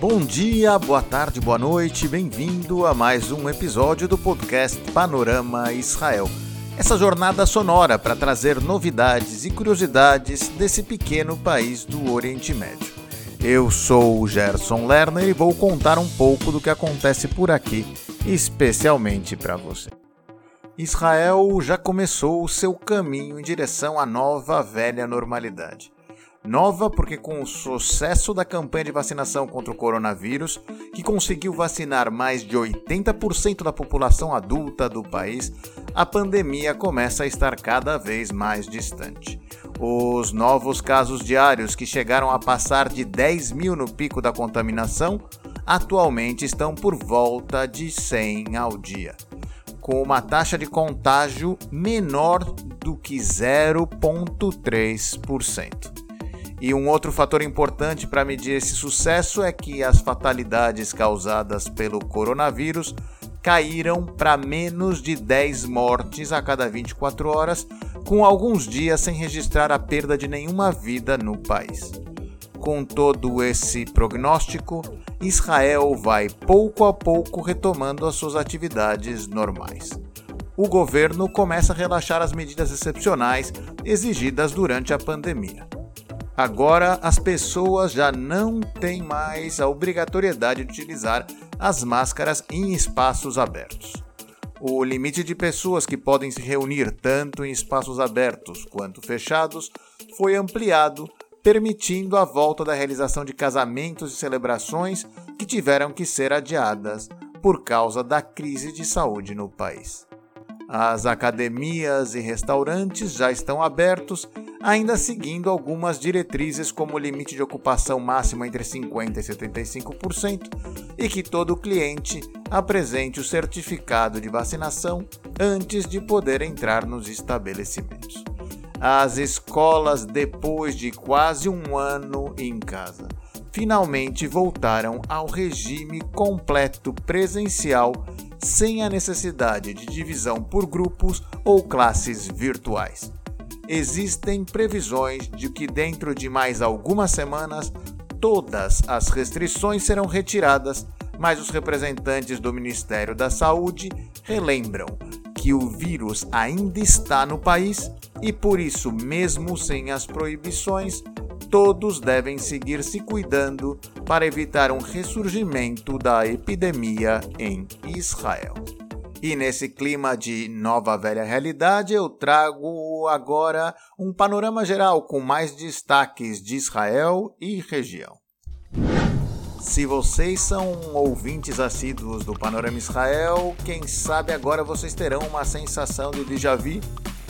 Bom dia, boa tarde, boa noite, bem-vindo a mais um episódio do podcast Panorama Israel. Essa jornada sonora para trazer novidades e curiosidades desse pequeno país do Oriente Médio. Eu sou o Gerson Lerner e vou contar um pouco do que acontece por aqui, especialmente para você. Israel já começou o seu caminho em direção à nova velha normalidade. Nova porque, com o sucesso da campanha de vacinação contra o coronavírus, que conseguiu vacinar mais de 80% da população adulta do país, a pandemia começa a estar cada vez mais distante. Os novos casos diários, que chegaram a passar de 10 mil no pico da contaminação, atualmente estão por volta de 100 ao dia, com uma taxa de contágio menor do que 0,3%. E um outro fator importante para medir esse sucesso é que as fatalidades causadas pelo coronavírus caíram para menos de 10 mortes a cada 24 horas, com alguns dias sem registrar a perda de nenhuma vida no país. Com todo esse prognóstico, Israel vai pouco a pouco retomando as suas atividades normais. O governo começa a relaxar as medidas excepcionais exigidas durante a pandemia. Agora, as pessoas já não têm mais a obrigatoriedade de utilizar as máscaras em espaços abertos. O limite de pessoas que podem se reunir tanto em espaços abertos quanto fechados foi ampliado, permitindo a volta da realização de casamentos e celebrações que tiveram que ser adiadas por causa da crise de saúde no país. As academias e restaurantes já estão abertos ainda seguindo algumas diretrizes como o limite de ocupação máximo entre 50% e 75% e que todo cliente apresente o certificado de vacinação antes de poder entrar nos estabelecimentos. As escolas, depois de quase um ano em casa, finalmente voltaram ao regime completo presencial sem a necessidade de divisão por grupos ou classes virtuais. Existem previsões de que dentro de mais algumas semanas todas as restrições serão retiradas, mas os representantes do Ministério da Saúde relembram que o vírus ainda está no país e por isso, mesmo sem as proibições, todos devem seguir se cuidando para evitar um ressurgimento da epidemia em Israel. E nesse clima de nova velha realidade, eu trago agora um panorama geral com mais destaques de Israel e região. Se vocês são ouvintes assíduos do Panorama Israel, quem sabe agora vocês terão uma sensação de déjà vu,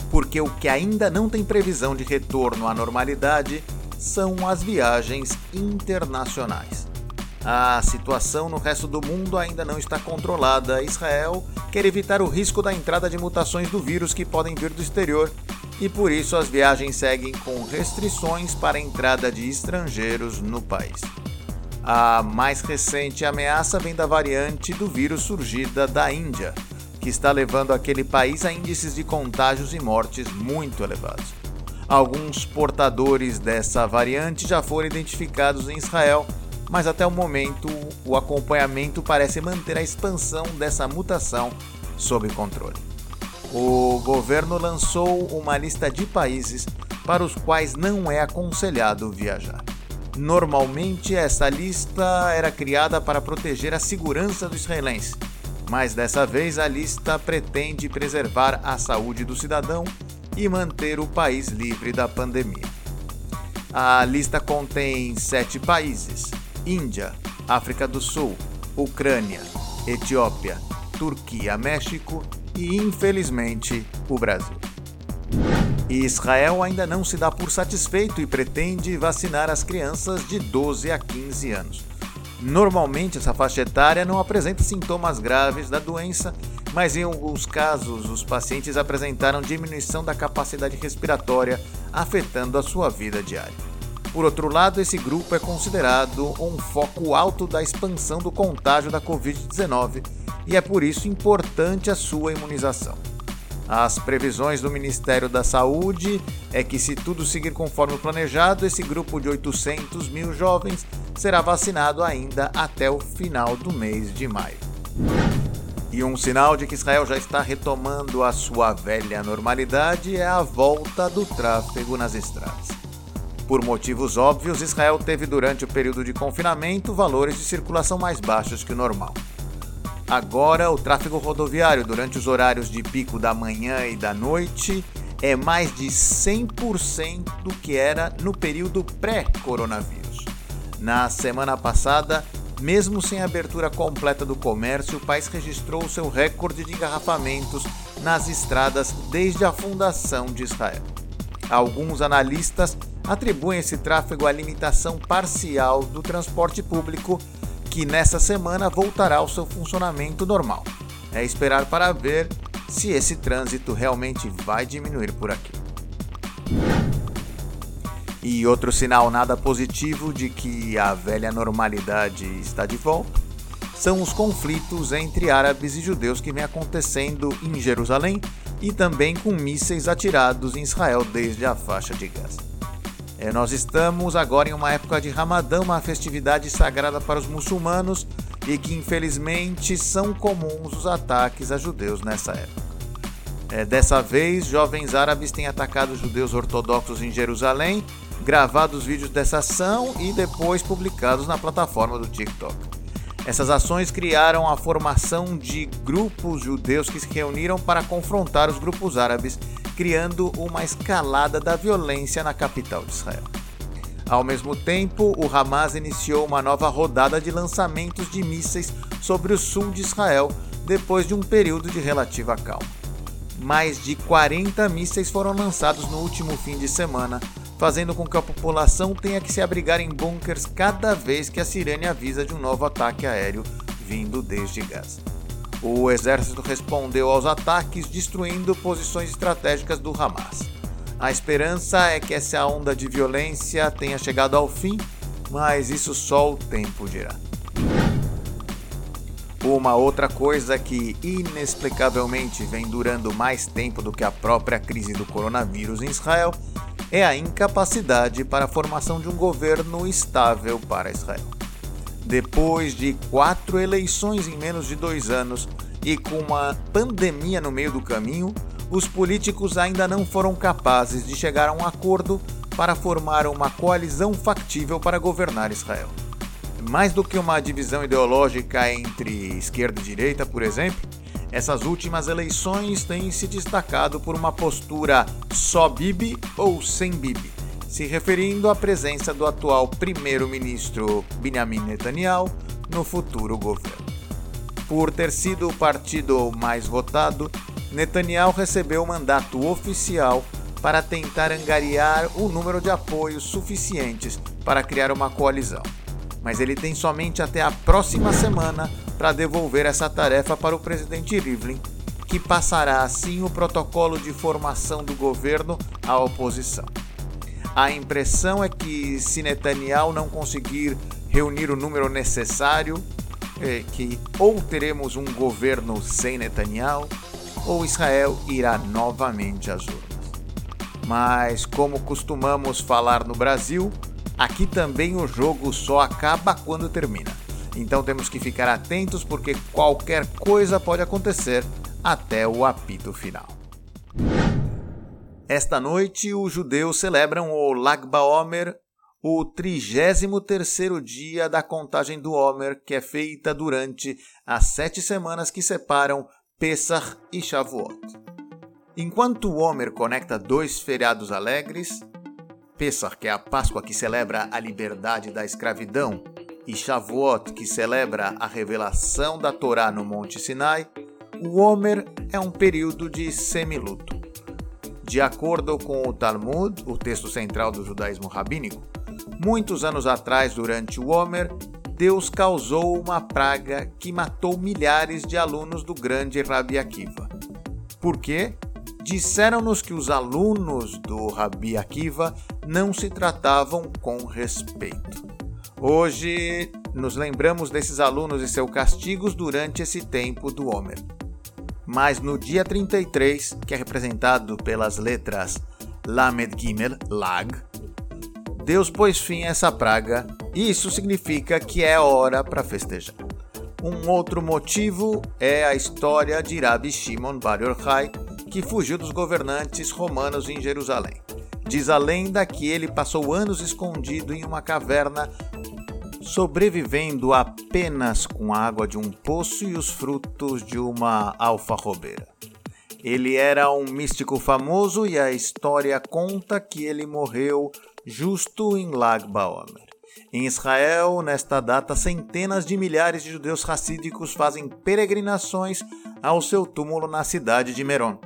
porque o que ainda não tem previsão de retorno à normalidade são as viagens internacionais. A situação no resto do mundo ainda não está controlada. Israel quer evitar o risco da entrada de mutações do vírus que podem vir do exterior e por isso as viagens seguem com restrições para a entrada de estrangeiros no país. A mais recente ameaça vem da variante do vírus surgida da Índia, que está levando aquele país a índices de contágios e mortes muito elevados. Alguns portadores dessa variante já foram identificados em Israel mas até o momento o acompanhamento parece manter a expansão dessa mutação sob controle. O governo lançou uma lista de países para os quais não é aconselhado viajar. Normalmente, essa lista era criada para proteger a segurança do israelense, mas dessa vez a lista pretende preservar a saúde do cidadão e manter o país livre da pandemia. A lista contém sete países, Índia, África do Sul, Ucrânia, Etiópia, Turquia, México e, infelizmente, o Brasil. Israel ainda não se dá por satisfeito e pretende vacinar as crianças de 12 a 15 anos. Normalmente, essa faixa etária não apresenta sintomas graves da doença, mas em alguns casos os pacientes apresentaram diminuição da capacidade respiratória, afetando a sua vida diária. Por outro lado, esse grupo é considerado um foco alto da expansão do contágio da Covid-19 e é por isso importante a sua imunização. As previsões do Ministério da Saúde é que, se tudo seguir conforme planejado, esse grupo de 800 mil jovens será vacinado ainda até o final do mês de maio. E um sinal de que Israel já está retomando a sua velha normalidade é a volta do tráfego nas estradas. Por motivos óbvios, Israel teve durante o período de confinamento valores de circulação mais baixos que o normal. Agora, o tráfego rodoviário durante os horários de pico da manhã e da noite é mais de 100% do que era no período pré-coronavírus. Na semana passada, mesmo sem a abertura completa do comércio, o país registrou seu recorde de engarrafamentos nas estradas desde a fundação de Israel. Alguns analistas atribuem esse tráfego à limitação parcial do transporte público que nessa semana voltará ao seu funcionamento normal. É esperar para ver se esse trânsito realmente vai diminuir por aqui. E outro sinal nada positivo de que a velha normalidade está de volta são os conflitos entre árabes e judeus que vem acontecendo em Jerusalém e também com mísseis atirados em Israel desde a faixa de Gaza. É, nós estamos agora em uma época de Ramadã, uma festividade sagrada para os muçulmanos e que infelizmente são comuns os ataques a judeus nessa época. É, dessa vez, jovens árabes têm atacado judeus ortodoxos em Jerusalém, gravado os vídeos dessa ação e depois publicados na plataforma do TikTok. Essas ações criaram a formação de grupos judeus que se reuniram para confrontar os grupos árabes criando uma escalada da violência na capital de Israel. Ao mesmo tempo, o Hamas iniciou uma nova rodada de lançamentos de mísseis sobre o sul de Israel depois de um período de relativa calma. Mais de 40 mísseis foram lançados no último fim de semana, fazendo com que a população tenha que se abrigar em bunkers cada vez que a sirene avisa de um novo ataque aéreo vindo desde Gaza. O exército respondeu aos ataques, destruindo posições estratégicas do Hamas. A esperança é que essa onda de violência tenha chegado ao fim, mas isso só o tempo dirá. Uma outra coisa que inexplicavelmente vem durando mais tempo do que a própria crise do coronavírus em Israel é a incapacidade para a formação de um governo estável para Israel. Depois de quatro eleições em menos de dois anos e com uma pandemia no meio do caminho, os políticos ainda não foram capazes de chegar a um acordo para formar uma coalizão factível para governar Israel. Mais do que uma divisão ideológica entre esquerda e direita, por exemplo, essas últimas eleições têm se destacado por uma postura só Bibi ou sem Bibi se referindo à presença do atual primeiro-ministro Benjamin Netanyahu no futuro governo. Por ter sido o partido mais votado, Netanyahu recebeu o mandato oficial para tentar angariar o número de apoios suficientes para criar uma coalizão. Mas ele tem somente até a próxima semana para devolver essa tarefa para o presidente Rivlin, que passará assim o protocolo de formação do governo à oposição. A impressão é que se Netanyahu não conseguir reunir o número necessário, é que ou teremos um governo sem Netanyahu, ou Israel irá novamente às urnas. Mas, como costumamos falar no Brasil, aqui também o jogo só acaba quando termina. Então temos que ficar atentos porque qualquer coisa pode acontecer até o apito final. Esta noite, os judeus celebram o Lag BaOmer, o 33º dia da contagem do Omer, que é feita durante as sete semanas que separam Pesach e Shavuot. Enquanto o Omer conecta dois feriados alegres, Pesach, que é a Páscoa que celebra a liberdade da escravidão, e Shavuot, que celebra a revelação da Torá no Monte Sinai, o Omer é um período de semiluto. De acordo com o Talmud, o texto central do judaísmo rabínico, muitos anos atrás, durante o Homer, Deus causou uma praga que matou milhares de alunos do grande Rabi Akiva. Por quê? Disseram-nos que os alunos do Rabi Akiva não se tratavam com respeito. Hoje nos lembramos desses alunos e seus castigos durante esse tempo do Homer. mas no dia 33, que é representado pelas letras Lamed Gimel, Lag, Deus pôs fim a essa praga e isso significa que é hora para festejar. Um outro motivo é a história de Rabi Shimon Bar Yochai, que fugiu dos governantes romanos em Jerusalém. Diz a lenda que ele passou anos escondido em uma caverna, sobrevivendo apenas com a água de um poço e os frutos de uma alfarrobeira. Ele era um místico famoso e a história conta que ele morreu justo em Lag Baomer. Em Israel, nesta data, centenas de milhares de judeus racídicos fazem peregrinações ao seu túmulo na cidade de Meron.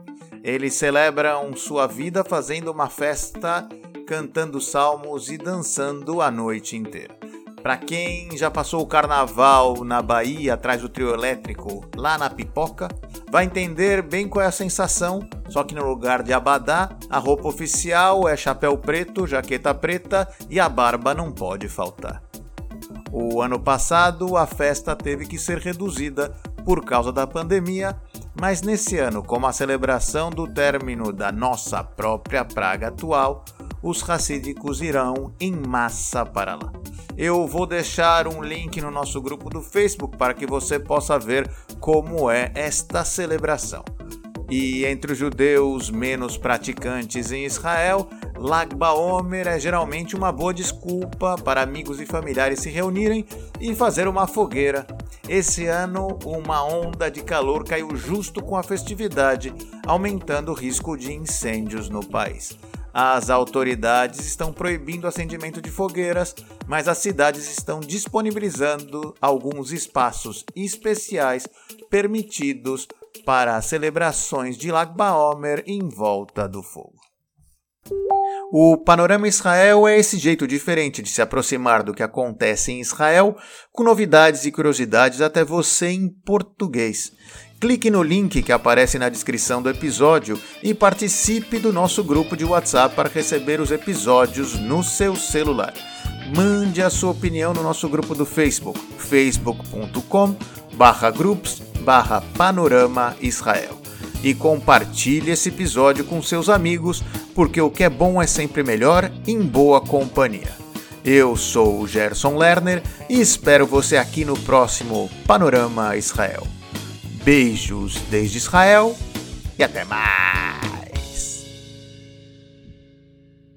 Eles celebram sua vida fazendo uma festa, cantando salmos e dançando a noite inteira. Para quem já passou o carnaval na Bahia atrás do trio elétrico, lá na Pipoca, vai entender bem qual é a sensação, só que no lugar de abadá, a roupa oficial é chapéu preto, jaqueta preta e a barba não pode faltar. O ano passado a festa teve que ser reduzida por causa da pandemia, mas nesse ano, como a celebração do término da nossa própria praga atual, os racídicos irão em massa para lá. Eu vou deixar um link no nosso grupo do Facebook para que você possa ver como é esta celebração. E entre os judeus menos praticantes em Israel, Lag BaOmer é geralmente uma boa desculpa para amigos e familiares se reunirem e fazer uma fogueira. Esse ano, uma onda de calor caiu justo com a festividade, aumentando o risco de incêndios no país. As autoridades estão proibindo o acendimento de fogueiras, mas as cidades estão disponibilizando alguns espaços especiais permitidos para celebrações de Lag Baomer em volta do fogo. O Panorama Israel é esse jeito diferente de se aproximar do que acontece em Israel, com novidades e curiosidades até você em português. Clique no link que aparece na descrição do episódio e participe do nosso grupo de WhatsApp para receber os episódios no seu celular. Mande a sua opinião no nosso grupo do Facebook, facebook.com groups panorama Israel. E compartilhe esse episódio com seus amigos, porque o que é bom é sempre melhor em boa companhia. Eu sou o Gerson Lerner e espero você aqui no próximo Panorama Israel. Beijos desde Israel e até mais!